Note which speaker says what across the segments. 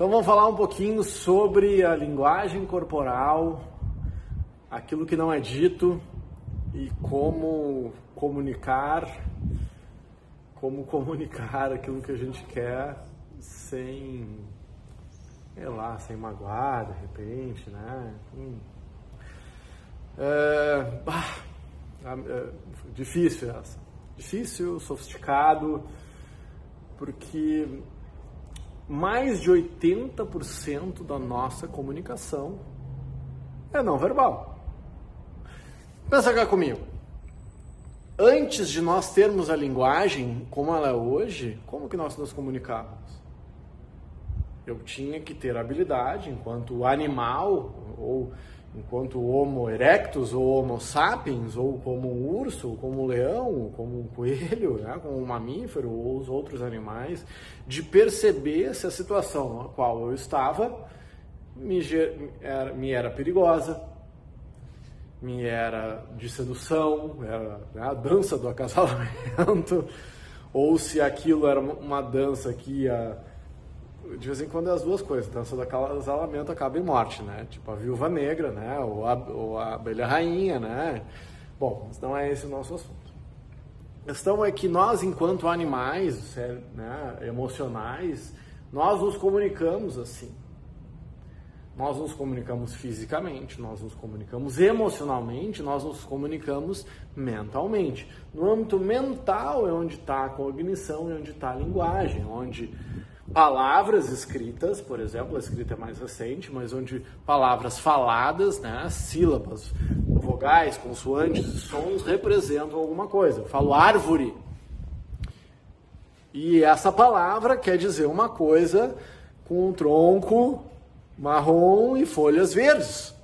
Speaker 1: Então vamos falar um pouquinho sobre a linguagem corporal, aquilo que não é dito e como comunicar, como comunicar aquilo que a gente quer sem, sei lá, sem magoar de repente, né? Hum. É, é, difícil essa, difícil, sofisticado, porque mais de 80% da nossa comunicação é não verbal. Pensa cá comigo. Antes de nós termos a linguagem como ela é hoje, como que nós nos comunicávamos? Eu tinha que ter habilidade enquanto animal ou enquanto Homo erectus ou Homo sapiens, ou como um urso, ou como um leão, ou como um coelho, né, como um mamífero ou os outros animais, de perceber se a situação na qual eu estava me era, me era perigosa, me era de sedução, era né, a dança do acasalamento, ou se aquilo era uma dança que ia de vez em quando é as duas coisas. Dança do acasalamento acaba em morte, né? Tipo a viúva negra, né? Ou a, ou a abelha rainha, né? Bom, mas não é esse o nosso assunto. A questão é que nós, enquanto animais né, emocionais, nós nos comunicamos assim. Nós nos comunicamos fisicamente, nós nos comunicamos emocionalmente, nós nos comunicamos mentalmente. No âmbito mental é onde está a cognição, é onde está a linguagem, onde palavras escritas, por exemplo, a escrita é mais recente, mas onde palavras faladas, né, sílabas, vogais, consoantes sons representam alguma coisa. Eu falo árvore. E essa palavra quer dizer uma coisa com um tronco marrom e folhas verdes.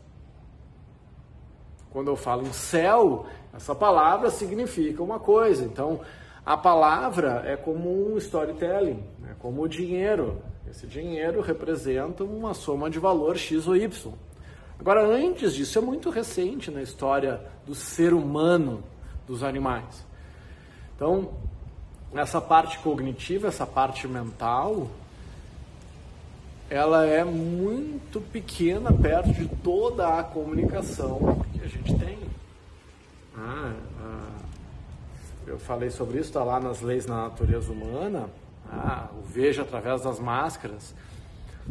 Speaker 1: Quando eu falo em céu, essa palavra significa uma coisa. Então, a palavra é como um storytelling, é como o dinheiro. Esse dinheiro representa uma soma de valor X ou Y. Agora, antes disso, é muito recente na história do ser humano, dos animais. Então, essa parte cognitiva, essa parte mental, ela é muito pequena perto de toda a comunicação que a gente tem. Ah, ah eu falei sobre isso, está lá nas leis na natureza humana, ah, o vejo através das máscaras,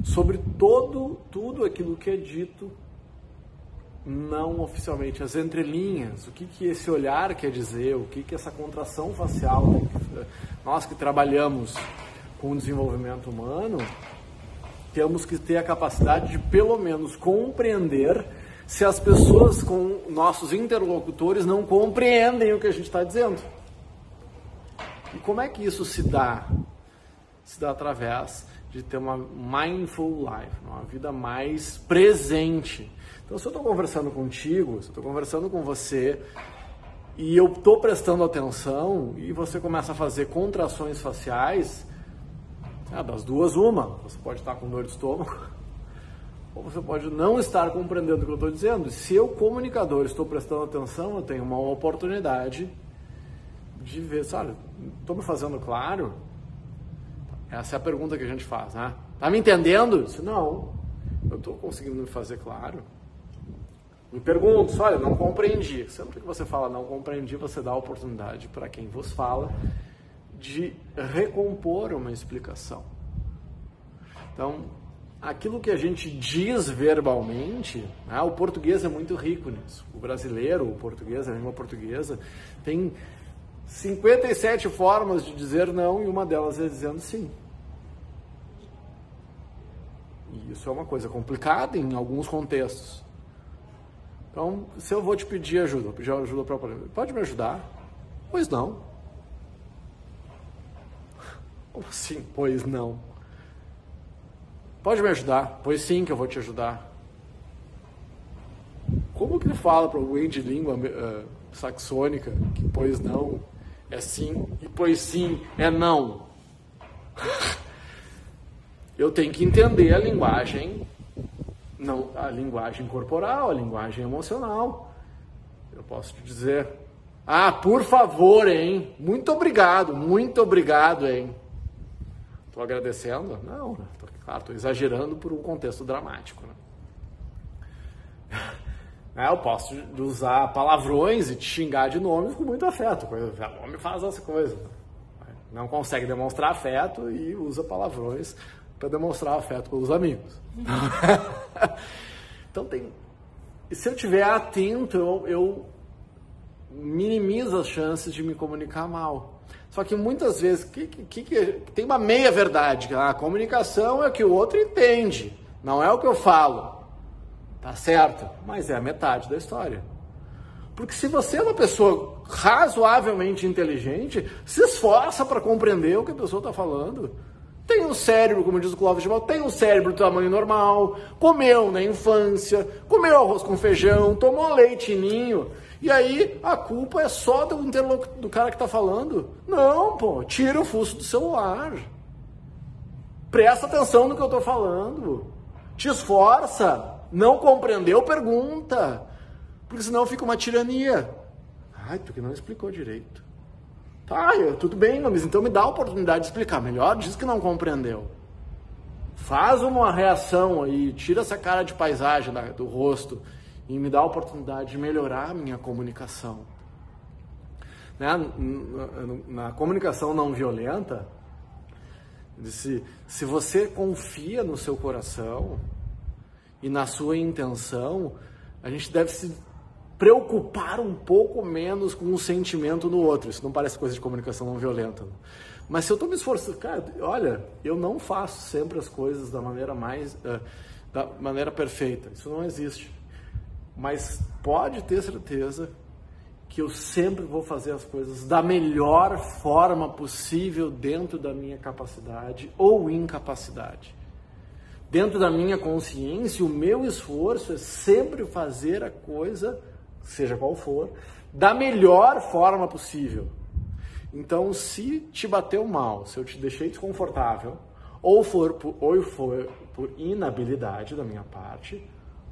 Speaker 1: sobre todo, tudo aquilo que é dito não oficialmente, as entrelinhas, o que, que esse olhar quer dizer, o que, que essa contração facial, nós que trabalhamos com o desenvolvimento humano, temos que ter a capacidade de pelo menos compreender se as pessoas com nossos interlocutores não compreendem o que a gente está dizendo. E como é que isso se dá? Se dá através de ter uma mindful life, uma vida mais presente. Então, se eu estou conversando contigo, se eu estou conversando com você e eu estou prestando atenção e você começa a fazer contrações faciais, é, das duas, uma. Você pode estar com dor de estômago ou você pode não estar compreendendo o que eu estou dizendo. Se eu, comunicador, estou prestando atenção, eu tenho uma oportunidade de ver, sabe, estou me fazendo claro? Essa é a pergunta que a gente faz, né? Tá me entendendo? Se não, eu estou conseguindo me fazer claro. Me pergunto, olha, não compreendi. Sempre que você fala não compreendi, você dá a oportunidade para quem vos fala de recompor uma explicação. Então, aquilo que a gente diz verbalmente, né, o português é muito rico nisso. O brasileiro, o português, a língua portuguesa, tem 57 formas de dizer não e uma delas é dizendo sim. E isso é uma coisa complicada em alguns contextos. Então, se eu vou te pedir ajuda, pedir ajuda para pode me ajudar? Pois não. Como assim? Pois não. Pode me ajudar? Pois sim que eu vou te ajudar. Como que ele fala para alguém de língua uh, saxônica que pois não é sim e pois sim é não. Eu tenho que entender a linguagem, não, a linguagem corporal, a linguagem emocional. Eu posso te dizer, ah, por favor, hein? Muito obrigado, muito obrigado, hein? Estou agradecendo? Não, né? claro, estou exagerando por um contexto dramático. Né? É, eu posso usar palavrões e te xingar de nome com muito afeto. O homem faz essa coisa. Não consegue demonstrar afeto e usa palavrões para demonstrar afeto pelos amigos. então tem. Se eu tiver atento, eu, eu minimizo as chances de me comunicar mal. Só que muitas vezes que, que, que, tem uma meia verdade. A comunicação é o que o outro entende, não é o que eu falo. Tá certo? Mas é a metade da história. Porque se você é uma pessoa razoavelmente inteligente, se esforça para compreender o que a pessoa está falando. Tem um cérebro, como diz o Clóvis de Mal, tem um cérebro do tamanho normal, comeu na infância, comeu arroz com feijão, tomou leite ninho, e aí a culpa é só do, do cara que está falando. Não, pô, tira o fuso do celular. Presta atenção no que eu estou falando. Te esforça. Não compreendeu? Pergunta. Porque senão fica uma tirania. Ai, porque não explicou direito. Tá, tudo bem, mas então me dá a oportunidade de explicar melhor. Diz que não compreendeu. Faz uma reação aí, tira essa cara de paisagem do rosto e me dá a oportunidade de melhorar a minha comunicação. Né? Na, comunicação não violenta, se, se você confia no seu coração, e na sua intenção, a gente deve se preocupar um pouco menos com o sentimento no outro. Isso não parece coisa de comunicação não violenta. Não. Mas se eu estou me esforçando, cara, olha, eu não faço sempre as coisas da maneira mais, uh, da maneira perfeita. Isso não existe. Mas pode ter certeza que eu sempre vou fazer as coisas da melhor forma possível dentro da minha capacidade ou incapacidade dentro da minha consciência, o meu esforço é sempre fazer a coisa, seja qual for, da melhor forma possível. Então, se te bateu mal, se eu te deixei desconfortável, ou for por, ou foi por inabilidade da minha parte,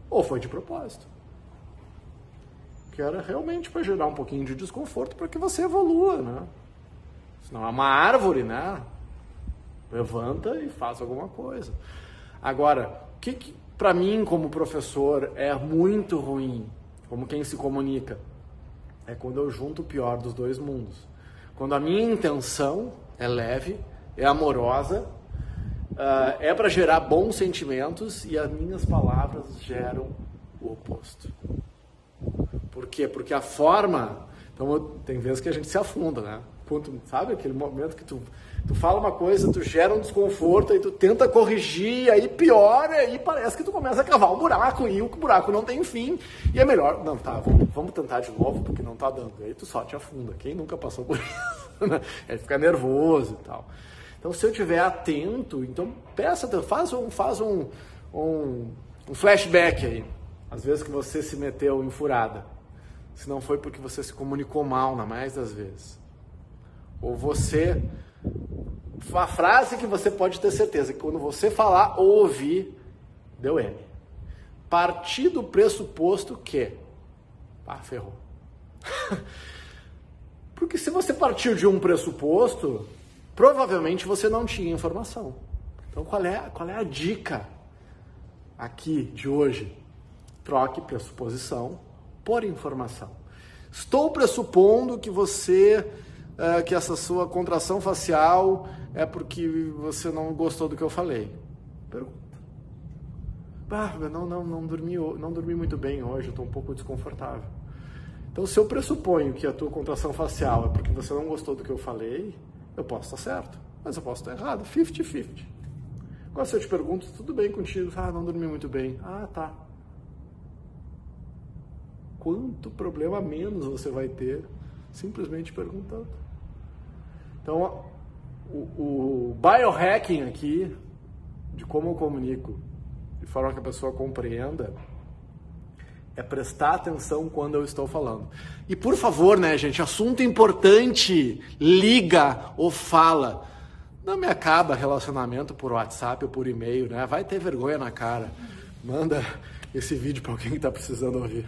Speaker 1: ou foi de propósito. Que era realmente para gerar um pouquinho de desconforto para que você evolua, né? Senão é uma árvore, né? Levanta e faz alguma coisa. Agora, o que, que para mim, como professor, é muito ruim, como quem se comunica, é quando eu junto o pior dos dois mundos. Quando a minha intenção é leve, é amorosa, uh, é para gerar bons sentimentos e as minhas palavras geram o oposto. Por quê? Porque a forma. Então, tem vezes que a gente se afunda, né? Quando, sabe aquele momento que tu Tu fala uma coisa, tu gera um desconforto, aí tu tenta corrigir, aí piora, e parece que tu começa a cavar um buraco, e o buraco não tem fim. E é melhor, não, tá, vamos, tentar de novo, porque não tá dando. Aí tu só te afunda. Quem nunca passou por isso? Né? Aí fica nervoso e tal. Então, se eu estiver atento, então peça, faz um, faz um, um, um flashback aí. Às vezes que você se meteu em furada. Se não foi porque você se comunicou mal, na mais das vezes. Ou você uma frase que você pode ter certeza que quando você falar ou ouvir, deu M. Partir do pressuposto que. Ah, ferrou. Porque se você partiu de um pressuposto, provavelmente você não tinha informação. Então qual é, qual é a dica aqui de hoje? Troque pressuposição por informação. Estou pressupondo que você é, que essa sua contração facial é porque você não gostou do que eu falei? Pergunta. Ah, não, não, não dormi, não dormi muito bem hoje, estou um pouco desconfortável. Então, se eu pressuponho que a tua contração facial é porque você não gostou do que eu falei, eu posso estar certo, mas eu posso estar errado. 50-50. Agora, se eu te pergunto, tudo bem contigo? Ah, não dormi muito bem. Ah, tá. Quanto problema menos você vai ter simplesmente perguntando. Então, o, o biohacking aqui, de como eu comunico, de forma que a pessoa compreenda, é prestar atenção quando eu estou falando. E por favor, né, gente, assunto importante, liga ou fala. Não me acaba relacionamento por WhatsApp ou por e-mail, né? Vai ter vergonha na cara. Manda esse vídeo para alguém que está precisando ouvir.